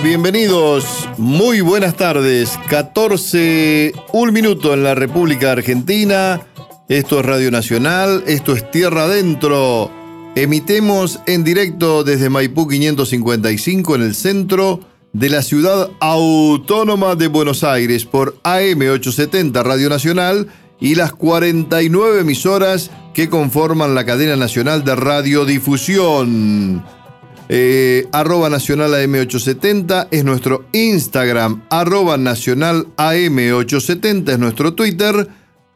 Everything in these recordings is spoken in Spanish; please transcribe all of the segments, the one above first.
Bienvenidos. Muy buenas tardes. 14, un minuto en la República Argentina. Esto es Radio Nacional, esto es Tierra Adentro. Emitemos en directo desde Maipú 555 en el centro de la ciudad autónoma de Buenos Aires por AM870 Radio Nacional y las 49 emisoras que conforman la cadena nacional de radiodifusión. Eh, arroba nacional AM870 es nuestro Instagram, arroba nacional AM870 es nuestro Twitter,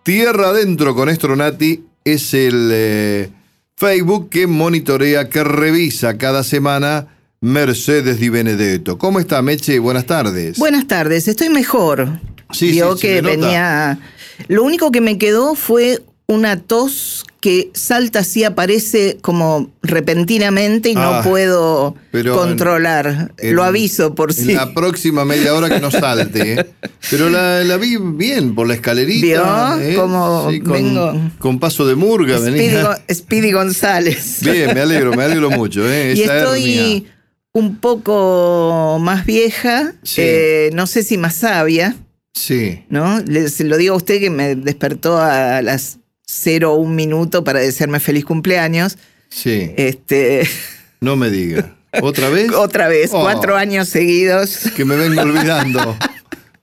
Tierra Adentro con Estronati es el eh, Facebook que monitorea, que revisa cada semana Mercedes Di Benedetto. ¿Cómo está, Meche? Buenas tardes. Buenas tardes, estoy mejor. Sí, Vio sí, que venía. Lo único que me quedó fue una tos que salta así, aparece como repentinamente y no Ah, puedo pero controlar. en- Lo aviso por si. la próxima media hora que no salte. ¿eh? Pero la, la vi bien por la escalerita. ¿Vio? ¿eh? Cómo Sí, con, vengo. con paso de murga Speedy, venía. Speedy González. Bien, me alegro, me alegro mucho. ¿eh? y Esa estoy un poco más vieja, Sí. eh, no sé si más sabia. Sí. ¿no? Le- se lo digo a usted que me despertó a las 01 minuto para desearme feliz cumpleaños. Sí. Este, No me diga. ¿Otra vez? otra vez, Oh. cuatro años seguidos. Que me vengo olvidando.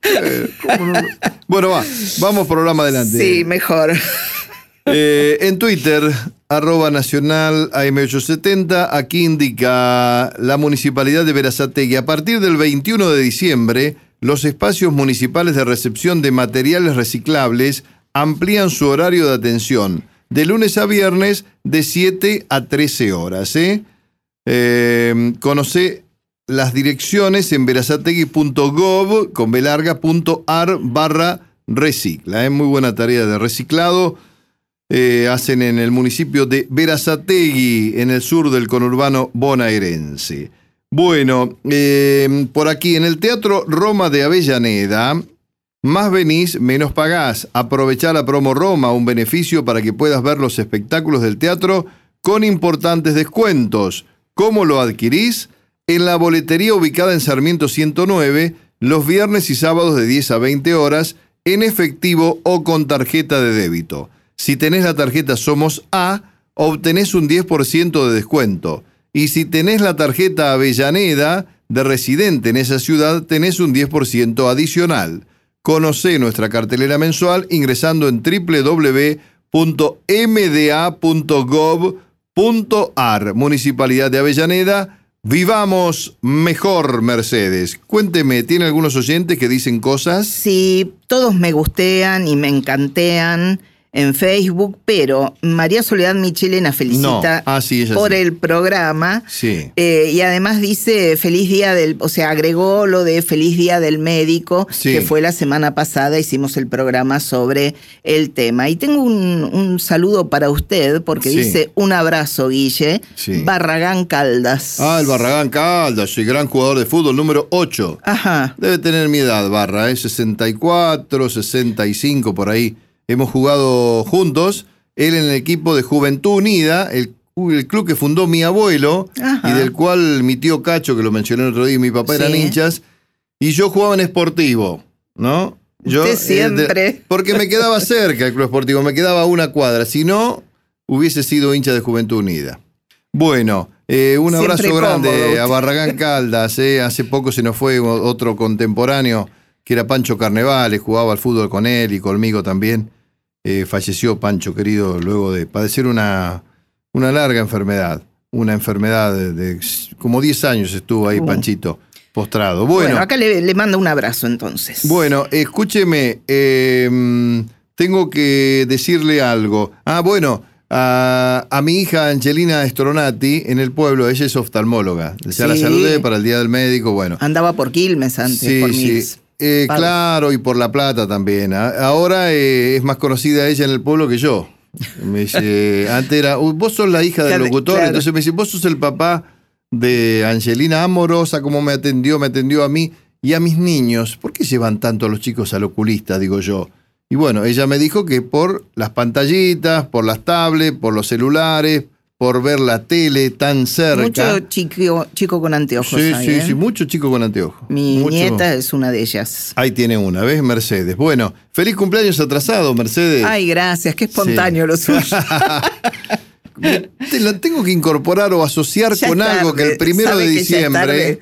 Eh, ¿cómo no? Bueno, va. Vamos programa adelante. Sí, mejor. Eh, en Twitter, arroba nacional AM870, aquí indica la municipalidad de Verazategui. A partir del 21 de diciembre, los espacios municipales de recepción de materiales reciclables amplían su horario de atención de lunes a viernes de 7 a 13 horas. ¿eh? Eh, conoce las direcciones en verazategui.gov con belarga.ar barra recicla. Es muy buena tarea de reciclado. Eh, hacen en el municipio de Verazategui, en el sur del conurbano bonaerense. Bueno, eh, por aquí en el Teatro Roma de Avellaneda, más venís, menos pagás. Aprovechá la promo Roma, un beneficio para que puedas ver los espectáculos del teatro con importantes descuentos. ¿Cómo lo adquirís? En la boletería ubicada en Sarmiento 109, los viernes y sábados de 10 a 20 horas, en efectivo o con tarjeta de débito. Si tenés la tarjeta Somos A, obtenés un 10% de descuento. Y si tenés la tarjeta Avellaneda de residente en esa ciudad, tenés un 10% adicional. Conoce nuestra cartelera mensual ingresando en www.mda.gov.ar. Municipalidad de Avellaneda. Vivamos mejor, Mercedes. Cuénteme, ¿tiene algunos oyentes que dicen cosas? Sí, todos me gustean y me encantean en Facebook, pero María Soledad Michelena felicita No. Ah, sí, ella por sí. el programa. Sí. Eh, y además dice feliz día del, o sea, agregó lo de feliz día del médico, que fue la semana pasada, hicimos el programa sobre el tema. Y tengo un, un saludo para usted, porque dice un abrazo, Guille. Barragán Caldas. Ah, el Barragán Caldas, el gran jugador de fútbol número 8. Ajá. Debe tener mi edad, Barra, ¿eh? 64, 65 por ahí. Hemos jugado juntos, él en el equipo de Juventud Unida, el, el club que fundó mi abuelo Ajá. y del cual mi tío Cacho, que lo mencioné el otro día, y mi papá eran Sí. hinchas, y yo jugaba en Esportivo, ¿no? Yo, Usted eh, de- siempre. porque me quedaba cerca el club esportivo, me quedaba una cuadra, si no, hubiese sido hincha de Juventud Unida. Bueno, eh, un Siempre abrazo grande cómodo. a Barragán Caldas. eh. Hace poco se nos fue otro contemporáneo que era Pancho Carnevales, jugaba al fútbol con él y conmigo también. Eh, falleció Pancho, querido, luego de padecer una, una larga enfermedad. Una enfermedad de, de- como 10 años estuvo ahí Uh. Panchito, postrado. Bueno, Bueno, acá le, le mando un abrazo entonces. bueno, escúcheme, eh, tengo que decirle algo. Ah, bueno, a, a mi hija Angelina Stronati en el pueblo, ella es oftalmóloga. Ya la Sí. saludé para el Día del Médico, bueno. Andaba por Quilmes antes, por mis Eh, claro, y por La Plata también. A- Ahora eh, es más conocida ella en el pueblo que yo. Me dice, antes era, "Uy, vos sos la hija del locutor, claro. entonces me dice, vos sos el papá de Angelina Amorosa, cómo me atendió, me atendió a mí y a mis niños. ¿Por qué llevan tanto a los chicos al oculista, digo yo? Y bueno, ella me dijo que por las pantallitas, por las tablets, por los celulares, por ver la tele tan cerca. Mucho chico, chico con anteojos. Sí, ahí, sí, ¿eh? sí, mucho chico con anteojos. Mi Mucho- nieta es una de ellas. Ahí tiene una, ¿ves? Mercedes. Bueno, feliz cumpleaños atrasado, Mercedes. Ay, gracias, qué espontáneo lo suyo. Te la tengo que incorporar o asociar Ya con algo que el primero de diciembre.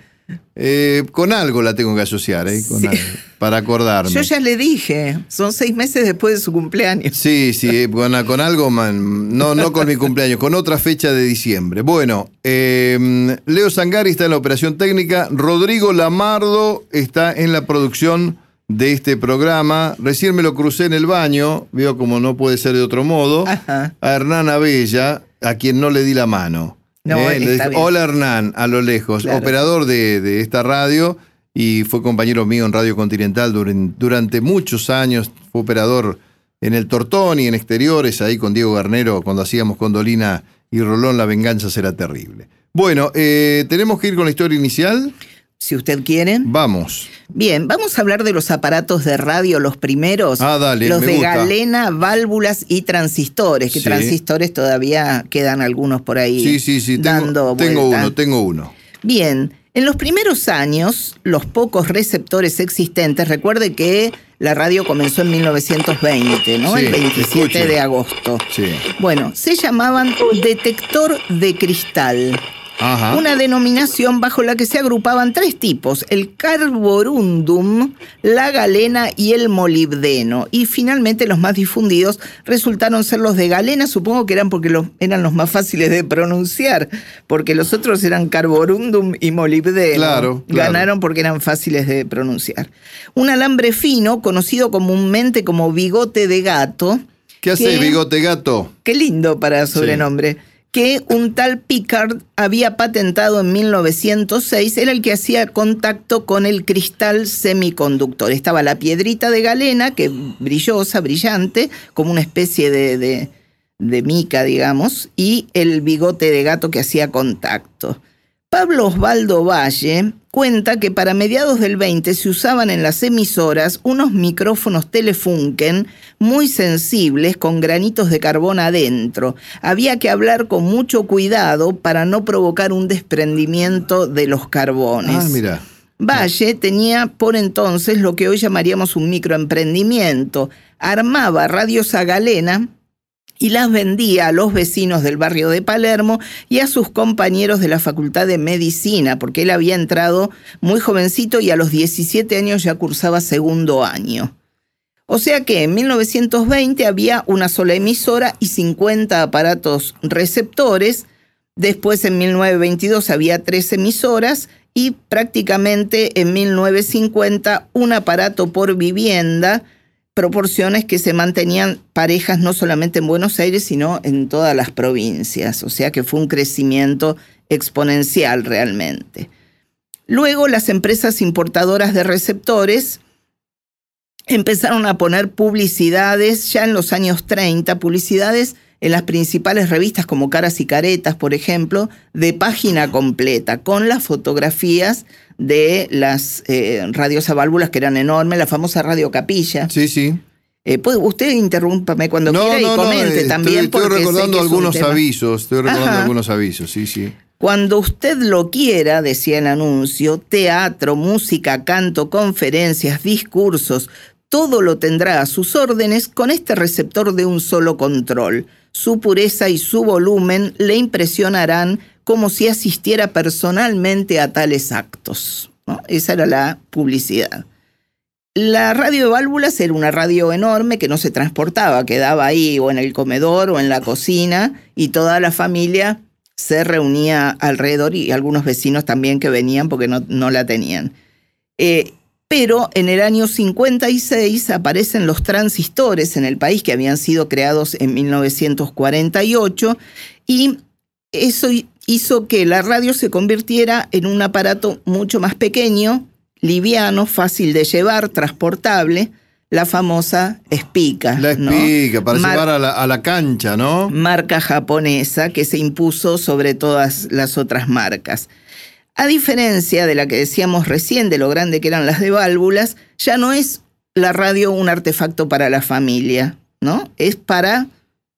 Eh, con algo la tengo que asociar, ¿eh? Con Sí. algo, para acordarme. Yo ya le dije, son seis meses después de su cumpleaños. Sí, sí, eh, con, con algo, man, no, no con mi cumpleaños, con otra fecha de diciembre. Bueno, eh, Leo Sangari está en la operación técnica, Rodrigo Lamardo está en la producción de este programa. Recién me lo crucé en el baño, veo como no puede ser de otro modo, Ajá. a Hernán Abella, a quien no le di la mano. No, Eh, le. Hola Hernán, a lo lejos, Claro. operador de, de esta radio y fue compañero mío en Radio Continental duren- durante muchos años, fue operador en el Tortón y en exteriores, ahí con Diego Garnero, cuando hacíamos Condolina y Rolón, la venganza será terrible. Bueno, eh, ¿tenemos que ir con la historia inicial? Si usted quiere. Vamos. Bien, vamos a hablar de los aparatos de radio, los primeros. Ah, dale, Los me de gusta. galena, válvulas y transistores, que Sí. transistores todavía quedan algunos por ahí Sí, sí, sí, dando tengo, tengo uno, tengo uno. Bien, en los primeros años, los pocos receptores existentes, recuerde que la radio comenzó en 1920, ¿no? Sí, El 27 escuche. de agosto. Sí. Bueno, se llamaban detector de cristal. Ajá. Una denominación bajo la que se agrupaban tres tipos, el carborundum, la galena y el molibdeno. Y finalmente los más difundidos resultaron ser los de galena, supongo que eran porque los, eran los más fáciles de pronunciar, porque los otros eran carborundum y molibdeno. Claro, claro. Ganaron porque eran fáciles de pronunciar. Un alambre fino, conocido comúnmente como bigote de gato. ¿Qué hace bigote gato? Qué lindo para sobrenombre. Que un tal Picard había patentado en 1906, era el que hacía contacto con el cristal semiconductor. Estaba la piedrita de galena, que brillosa, brillante, como una especie de, de- de mica, digamos, y el bigote de gato que hacía contacto. Pablo Osvaldo Valle cuenta que para mediados del 20 se usaban en las emisoras unos micrófonos Telefunken muy sensibles con granitos de carbón adentro. Había que hablar con mucho cuidado para no provocar un desprendimiento de los carbones. Ah, mira. Valle tenía por entonces lo que hoy llamaríamos un microemprendimiento. Armaba radios a galena y las vendía a los vecinos del barrio de Palermo y a sus compañeros de la Facultad de Medicina, porque él había entrado muy jovencito y a los 17 años ya cursaba segundo año. O sea que en 1920 había una sola emisora y 50 aparatos receptores. Después en 1922 había tres emisoras y prácticamente en 1950 un aparato por vivienda, proporciones que se mantenían parejas no solamente en Buenos Aires, sino en todas las provincias. O sea que fue un crecimiento exponencial realmente. Luego las empresas importadoras de receptores empezaron a poner publicidades ya en los años 30, publicidades en las principales revistas como Caras y Caretas, por ejemplo, de página completa, con las fotografías de las eh, radios a válvulas que eran enormes, la famosa Radio Capilla. Sí, sí. Eh, puede- usted interrúmpame cuando quiera y comente eh, también. Estoy, estoy recordando es algunos avisos, estoy recordando Ajá. algunos avisos, sí, sí. Cuando usted lo quiera, decía el anuncio, teatro, música, canto, conferencias, discursos, todo lo tendrá a sus órdenes con este receptor de un solo control. Su pureza y su volumen le impresionarán como si asistiera personalmente a tales actos. Esa era la publicidad. La radio de válvulas era una radio enorme que no se transportaba, quedaba ahí o en el comedor o en la cocina y toda la familia se reunía alrededor y algunos vecinos también que venían porque no, no la tenían. Eh, pero en el año 56 aparecen los transistores en el país que habían sido creados en 1948 y eso hizo que la radio se convirtiera en un aparato mucho más pequeño, liviano, fácil de llevar, transportable, la famosa espica. La ¿no? espica, para Mar- llevar a la, a la cancha, ¿no? marca japonesa que se impuso sobre todas las otras marcas. A diferencia de la que decíamos recién, de lo grande que eran las de válvulas, ya no es la radio un artefacto para la familia, ¿no? Es para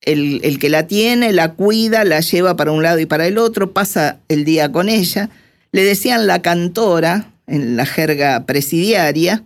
el, el que la tiene, la cuida, la lleva para un lado y para el otro, pasa el día con ella. Le decían la cantora en la jerga presidiaria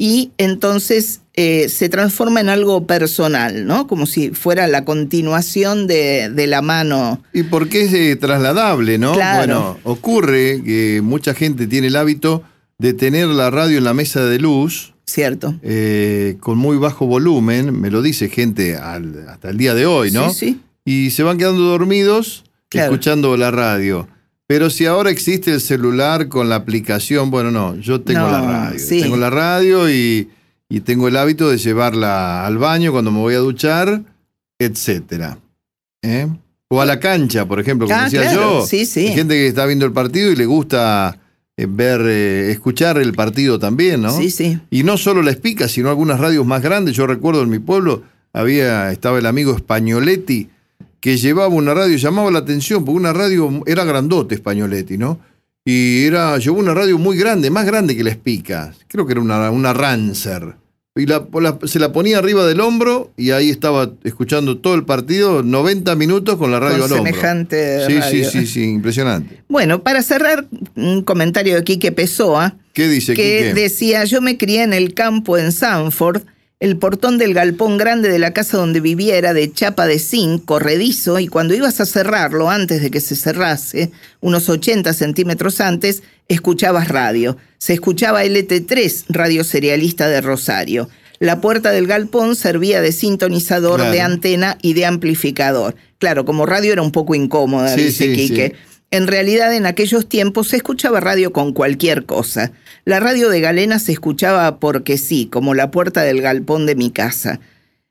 y entonces eh, se transforma en algo personal, ¿no? Como si fuera la continuación de, de la mano. Y porque es eh, trasladable, ¿no? Claro. Bueno, ocurre que mucha gente tiene el hábito de tener la radio en la mesa de luz Cierto. eh, con muy bajo volumen, me lo dice gente al- hasta el día de hoy, ¿no? Sí, sí. Y se van quedando dormidos Claro. escuchando la radio. Pero si ahora existe el celular con la aplicación, bueno, no, yo tengo No, la radio. sí. Tengo la radio y, y tengo el hábito de llevarla al baño cuando me voy a duchar, etcétera. ¿Eh? O a la cancha, por ejemplo, como Ah, decía claro, yo. sí, sí. Hay gente que está viendo el partido y le gusta eh, ver, eh, escuchar el partido también, ¿no? Sí, sí. Y no solo la Espica, sino algunas radios más grandes. Yo recuerdo en mi pueblo había estaba el amigo Españoletti que llevaba una radio, llamaba la atención, porque una radio era grandote Españoletti, ¿no? Y era, llevó una radio muy grande, más grande que la Espica. Creo que era una, una Rancer. Y la- la- se la ponía arriba del hombro y ahí estaba escuchando todo el partido, 90 minutos con la radio Con al hombro. semejante Sí, sí, radio. sí, sí, impresionante. Bueno, para cerrar, un comentario de Quique Pessoa, ¿Qué dice que Quique? decía, yo me crié en el campo en Sanford, el portón del galpón grande de la casa donde vivía era de chapa de zinc, corredizo, y cuando ibas a cerrarlo, antes de que se cerrase, unos 80 centímetros antes, escuchabas radio. Se escuchaba LT3, radio serialista de Rosario. La puerta del galpón servía de sintonizador, Claro. de antena y de amplificador. Claro, como radio era un poco incómoda, Sí, dice sí, Quique. sí. En realidad, en aquellos tiempos se escuchaba radio con cualquier cosa. La radio de Galena se escuchaba porque sí, como la puerta del galpón de mi casa.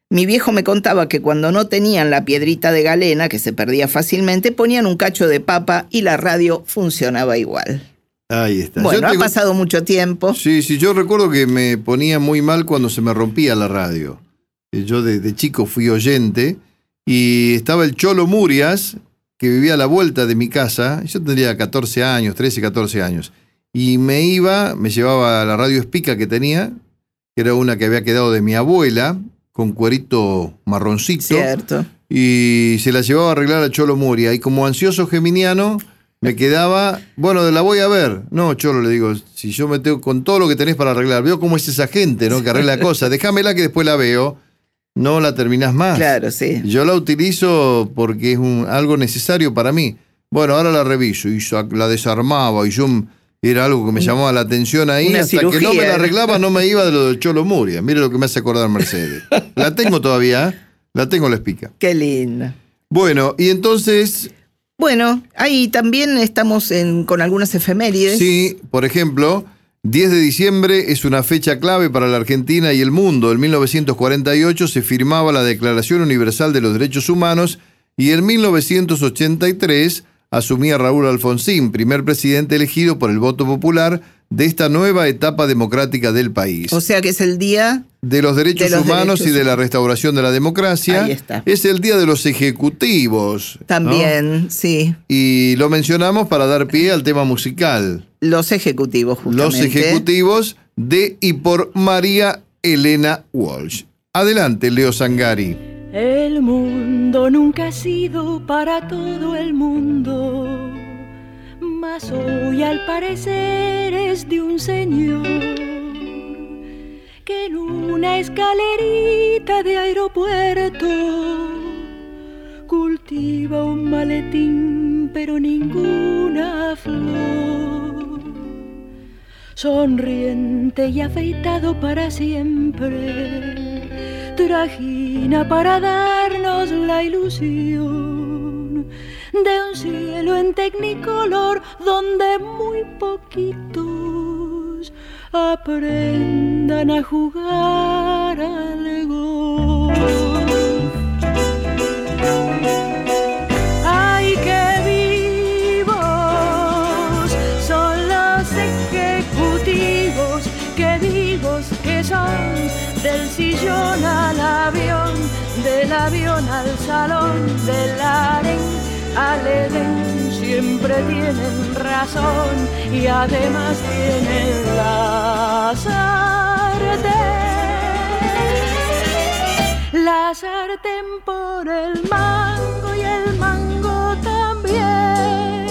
Mi viejo me contaba que cuando no tenían la piedrita de galena, que se perdía fácilmente, ponían un cacho de papa y la radio funcionaba igual. Ahí está. Bueno, Yo ha tengo- pasado mucho tiempo. Sí, sí, yo recuerdo que me ponía muy mal cuando se me rompía la radio. Eh, Yo de, de chico fui oyente y estaba el Cholo Murias, que vivía a la vuelta de mi casa. Yo tendría 14 años, 13, 14 años. Y me iba, me llevaba a la radio Espica que tenía, que era una que había quedado de mi abuela, con cuerito marroncito Cierto. y se la llevaba a arreglar a Cholo Muria. Y como ansioso geminiano, me quedaba, bueno, la voy a ver. No, Cholo, le digo, si yo me tengo con todo lo que tenés para arreglar, veo cómo es esa gente, ¿no? Que arregla cosas, déjamela que después la veo, no la terminás más. Claro, sí. Yo la utilizo porque es un, algo necesario para mí. Bueno, ahora la reviso y la desarmaba y yo era algo que me llamaba la atención ahí. Una hasta que no me la arreglaba, no me iba de lo del Cholo Muria. Mire lo que me hace acordar Mercedes. La tengo todavía, ¿eh? la tengo la espica. Qué linda. Bueno, y entonces, Bueno, ahí también estamos en- con algunas efemérides. sí, por ejemplo, 10 de diciembre es una fecha clave para la Argentina y el mundo. En 1948 se firmaba la Declaración Universal de los Derechos Humanos y en 1983 asumía Raúl Alfonsín, primer presidente elegido por el voto popular de esta nueva etapa democrática del país. O sea que es el día de los derechos de los humanos derechos y de la restauración de la democracia. Ahí está. Es el día de los ejecutivos. ¿no? también, sí. Y lo mencionamos para dar pie al tema musical. Los ejecutivos, justamente. Los ejecutivos de y por María Elena Walsh. Adelante, Leo Sangari. El mundo nunca ha sido para todo el mundo, hoy al parecer es de un señor que en una escalerita de aeropuerto cultiva un maletín pero ninguna flor. Sonriente y afeitado para siempre trajina para darnos la ilusión de un cielo en tecnicolor donde muy poquitos aprendan a jugar al golf. ¡Ay, qué vivos son los ejecutivos! ¡Qué vivos que son! Del sillón al avión, del avión al salón, del harén al edén, siempre tienen razón y además tienen la sartén. la sartén por el mango y el mango también.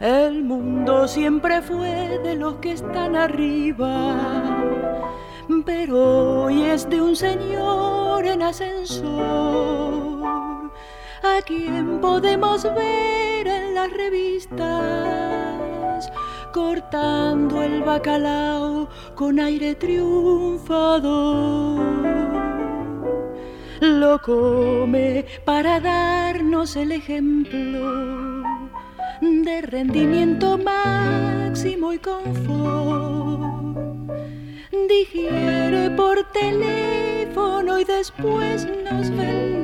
El mundo siempre fue de los que están arriba, pero hoy es de un señor en ascensor, a quien podemos ver en las revistas cortando el bacalao con aire triunfador. Lo come para darnos el ejemplo de rendimiento máximo y confort. Digiere por teléfono y después nos vende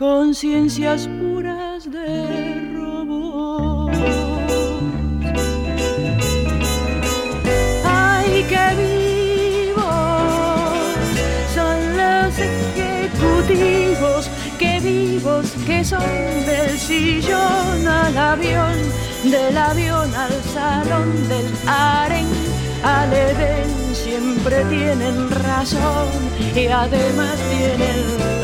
conciencias puras de robot. que vivos son los ejecutivos, que vivos que son del sillón al avión, del avión al salón, del aren al Edén, siempre tienen razón y además tienen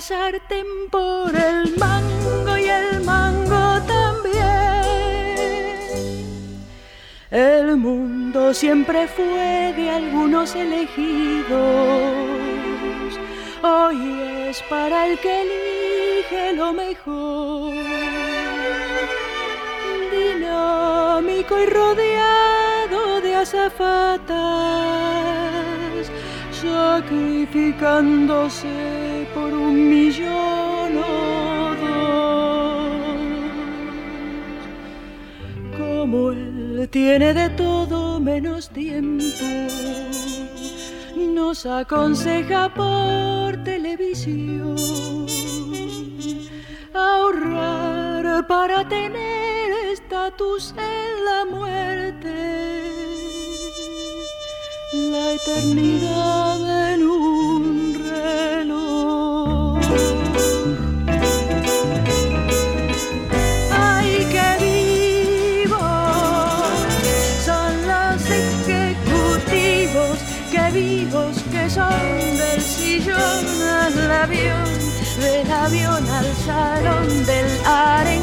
La sartén por el mango y el mango El mundo siempre fue de algunos elegidos, hoy es para el que elige lo mejor. Dinámico y rodeado de azafatas, sacrificándose por un millón. Como el tiene de todo menos tiempo. Nos aconseja por televisión ahorrar para tener estatus en la muerte. La eternidad en un reloj. son del sillón al avión, del avión al salón, del aren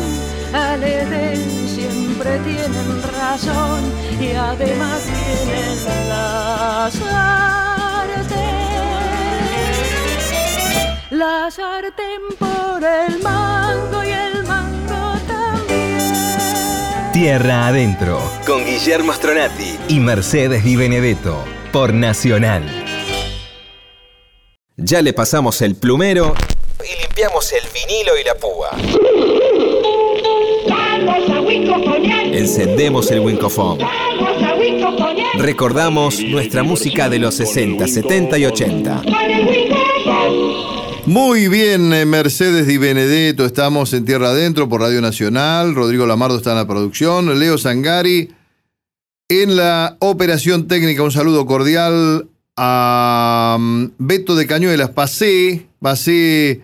al Edén, siempre tienen razón y además tienen la sartén. La sartén por el mango y el mango también. Tierra Adentro, con Guillermo Stronati y Mercedes Di Benedetto, por Nacional. Ya le pasamos el plumero y limpiamos el vinilo y la púa. Encendemos el Wincofon. Recordamos nuestra música de los 60, 70 y 80. Muy bien, eh, Mercedes Di Benedetto, estamos en Tierra Adentro por Radio Nacional, Rodrigo Lamardo está en la producción, Leo Sangari en la operación técnica, un saludo cordial a mm, Beto de Cañuelas. Pasé, pasé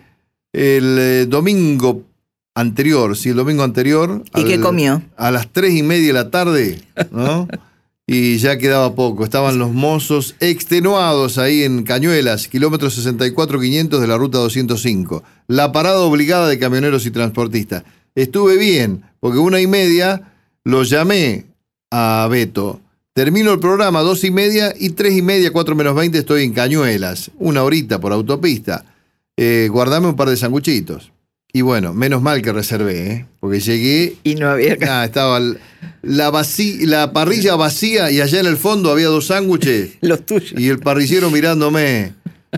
el eh, domingo anterior, sí, el domingo anterior. ¿Y qué comió? A las tres y media de la tarde, ¿no? y ya quedaba poco. Estaban los mozos extenuados ahí en Cañuelas, kilómetro 64-500 de la ruta 205. La parada obligada de camioneros y transportistas. Estuve bien, porque una y media lo llamé a Beto Termino el programa a dos y media y tres y media, cuatro menos veinte estoy en Cañuelas, una horita por autopista. Eh, guardame un par de sanguchitos. Y bueno, menos mal que reservé, ¿eh? porque llegué. Y no había. Estaba la, la parrilla vacía y allá en el fondo había dos sándwiches. los tuyos. Y el parrillero mirándome.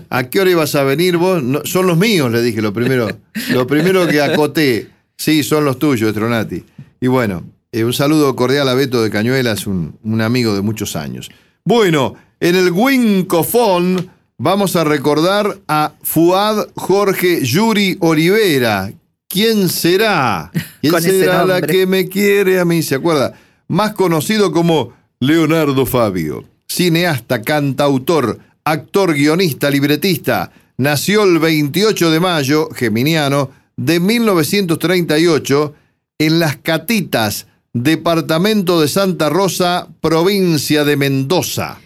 ¿A qué hora ibas a venir vos? son los míos, le dije lo primero. Lo primero que acoté. Sí, son los tuyos, Tronati. Y bueno, eh, un saludo cordial a Beto de Cañuelas, un, un amigo de muchos años. Bueno, en el Wincofón vamos a recordar a Fuad Jorge Yuri Olivera. ¿Quién será? ¿Quién será la que me quiere a mí? ¿Se acuerda? Más conocido como Leonardo Fabio. Cineasta, cantautor, actor, guionista, libretista. Nació el 28 de mayo, geminiano, de 1938 en Las Catitas, departamento de Santa Rosa, provincia de Mendoza.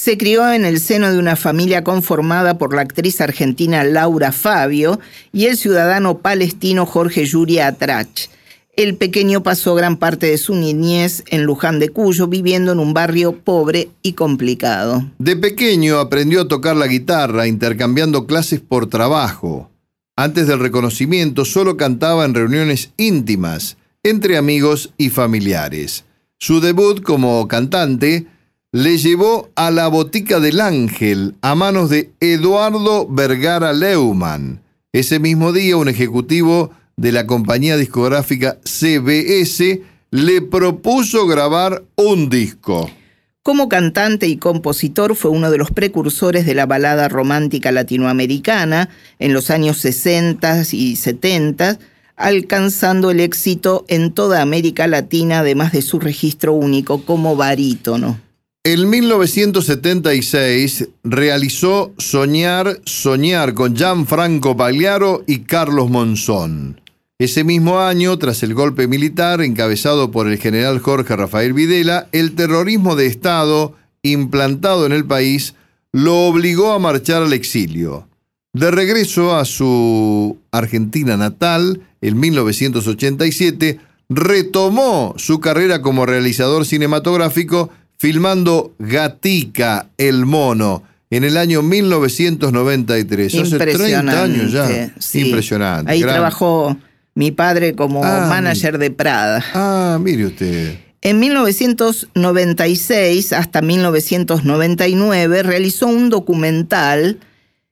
Se crió en el seno de una familia conformada por la actriz argentina Laura Fabio y el ciudadano palestino Jorge Yuri Atrach. El pequeño pasó gran parte de su niñez en Luján de Cuyo, viviendo en un barrio pobre y complicado. De pequeño aprendió a tocar la guitarra, intercambiando clases por trabajo. Antes del reconocimiento solo cantaba en reuniones íntimas, entre amigos y familiares. Su debut como cantante le llevó a la Botica del Ángel a manos de Eduardo Vergara Leumann. Ese mismo día un ejecutivo de la compañía discográfica CBS le propuso grabar un disco. Como cantante y compositor fue uno de los precursores de la balada romántica latinoamericana en los años 60 y 70, alcanzando el éxito en toda América Latina, además de su registro único como barítono. En 1976 realizó Soñar, Soñar con Gianfranco Pagliaro y Carlos Monzón. Ese mismo año, tras el golpe militar encabezado por el general Jorge Rafael Videla, el terrorismo de Estado implantado en el país lo obligó a marchar al exilio. De regreso a su Argentina natal, en 1987, retomó su carrera como realizador cinematográfico filmando Gatica, el mono, en el año 1993. Hace 30 años ya. Impresionante. Ahí trabajó mi padre como ah, manager de Prada. Ah, mire usted. En 1996 hasta 1999 realizó un documental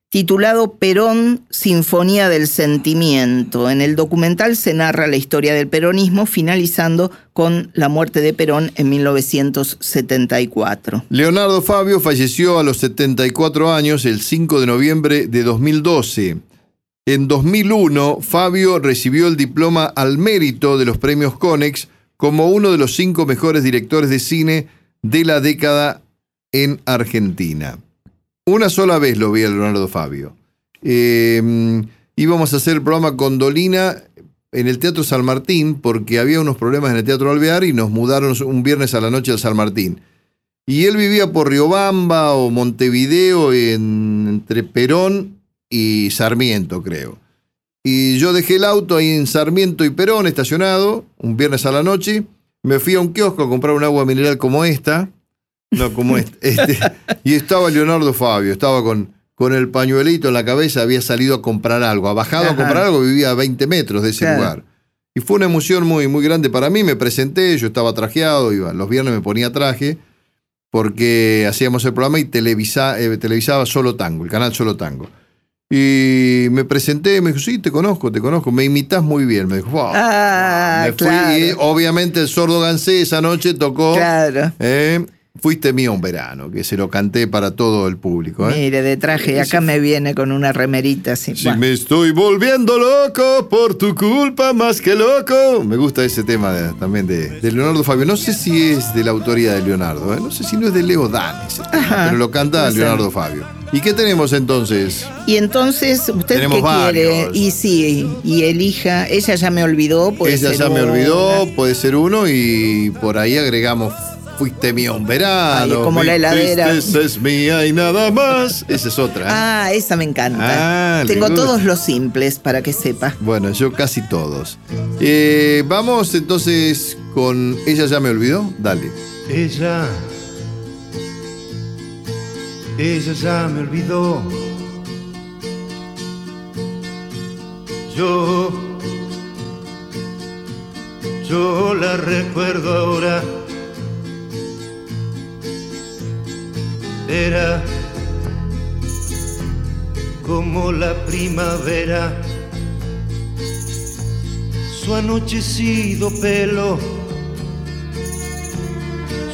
titulado Perón, Sinfonía del Sentimiento. En el documental se narra la historia del peronismo, finalizando con la muerte de Perón en 1974. Leonardo Fabio falleció a los 74 años el 5 de noviembre de 2012. En 2001, Fabio recibió el diploma al mérito de los premios Conex como uno de los cinco mejores directores de cine de la década en Argentina. Una sola vez lo vi a Leonardo Fabio. Em, íbamos a hacer el programa con Dolina en el Teatro San Martín porque había unos problemas en el Teatro Alvear y nos mudaron un viernes a la noche al San Martín. Y él vivía por Riobamba o Montevideo entre Perón y Sarmiento, creo. Y yo dejé el auto ahí en Sarmiento y Perón estacionado, un viernes a la noche. Me fui a un kiosco a comprar un agua mineral como esta. No, como este. este y estaba Leonardo Fabio, estaba con, con el pañuelito en la cabeza, había salido a comprar algo, ha bajado a comprar algo, vivía a 20 metros de ese lugar. Y fue una emoción muy, muy grande para mí. Me presenté, yo estaba trajeado, iba, los viernes me ponía traje, porque hacíamos el programa y televisa, eh, televisaba solo tango, el canal solo tango. Y me presenté, me dijo, sí, te conozco, te conozco, me imitas muy bien. Me dijo, wow. Ah, me fui y obviamente el sordo Gansé esa noche tocó. Claro. Eh, Fuiste mío un verano, que se lo canté para todo el público. ¿eh? Mire, de traje, acá me viene con una remerita así. Si me estoy volviendo loco por tu culpa más que loco. Me gusta ese tema también de, Leonardo Fabio. No sé si es de la autoría de Leonardo, ¿eh? no sé si no es de Leo Dan pero lo canta Leonardo Fabio. ¿Y qué tenemos entonces? Y entonces, ¿usted qué quiere? Y sí, y elija, ella ya me olvidó, puede Ella ya me olvidó, puede ser uno, y por ahí agregamos Fuiste mía un verano. como la heladera. Esa es mía y nada más. Esa es otra. ¿eh? Ah, esa me encanta. Ah, Tengo todos los simples para que sepa. Bueno, yo casi todos. Eh, vamos entonces con Ella ya me olvidó. Dale. Ella. Ella ya me olvidó. Yo. Yo la recuerdo ahora era como la primavera, su anochecido pelo,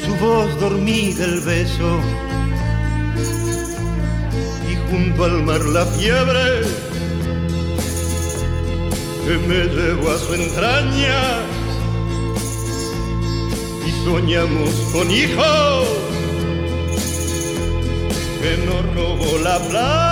su voz dormida el beso, y junto al mar la fiebre que me llevó a su entraña. Y soñamos con hijos que nos robó la plata.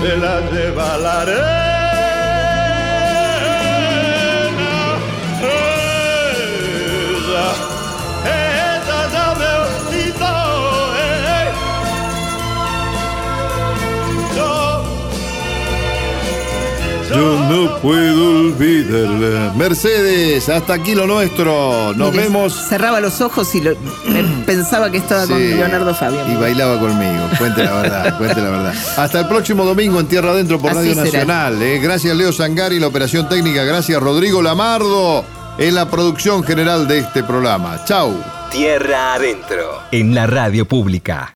se la lleva la arena. Ella, ella ya me olvidó. eh. Yo, Yo no puedo olvidarla. Mercedes, hasta aquí lo nuestro. Nos Mire, vemos. Cerraba los ojos y lo- me pensaba que estaba con Leonardo Fabio. Y bailaba conmigo. Cuente la verdad, cuente la verdad. Hasta el próximo domingo en Tierra Adentro por Así Radio será. Nacional. eh. Gracias Leo Sangari, la operación técnica. Gracias Rodrigo Lamardo en la producción general de este programa. Chau. Tierra adentro. En la radio pública.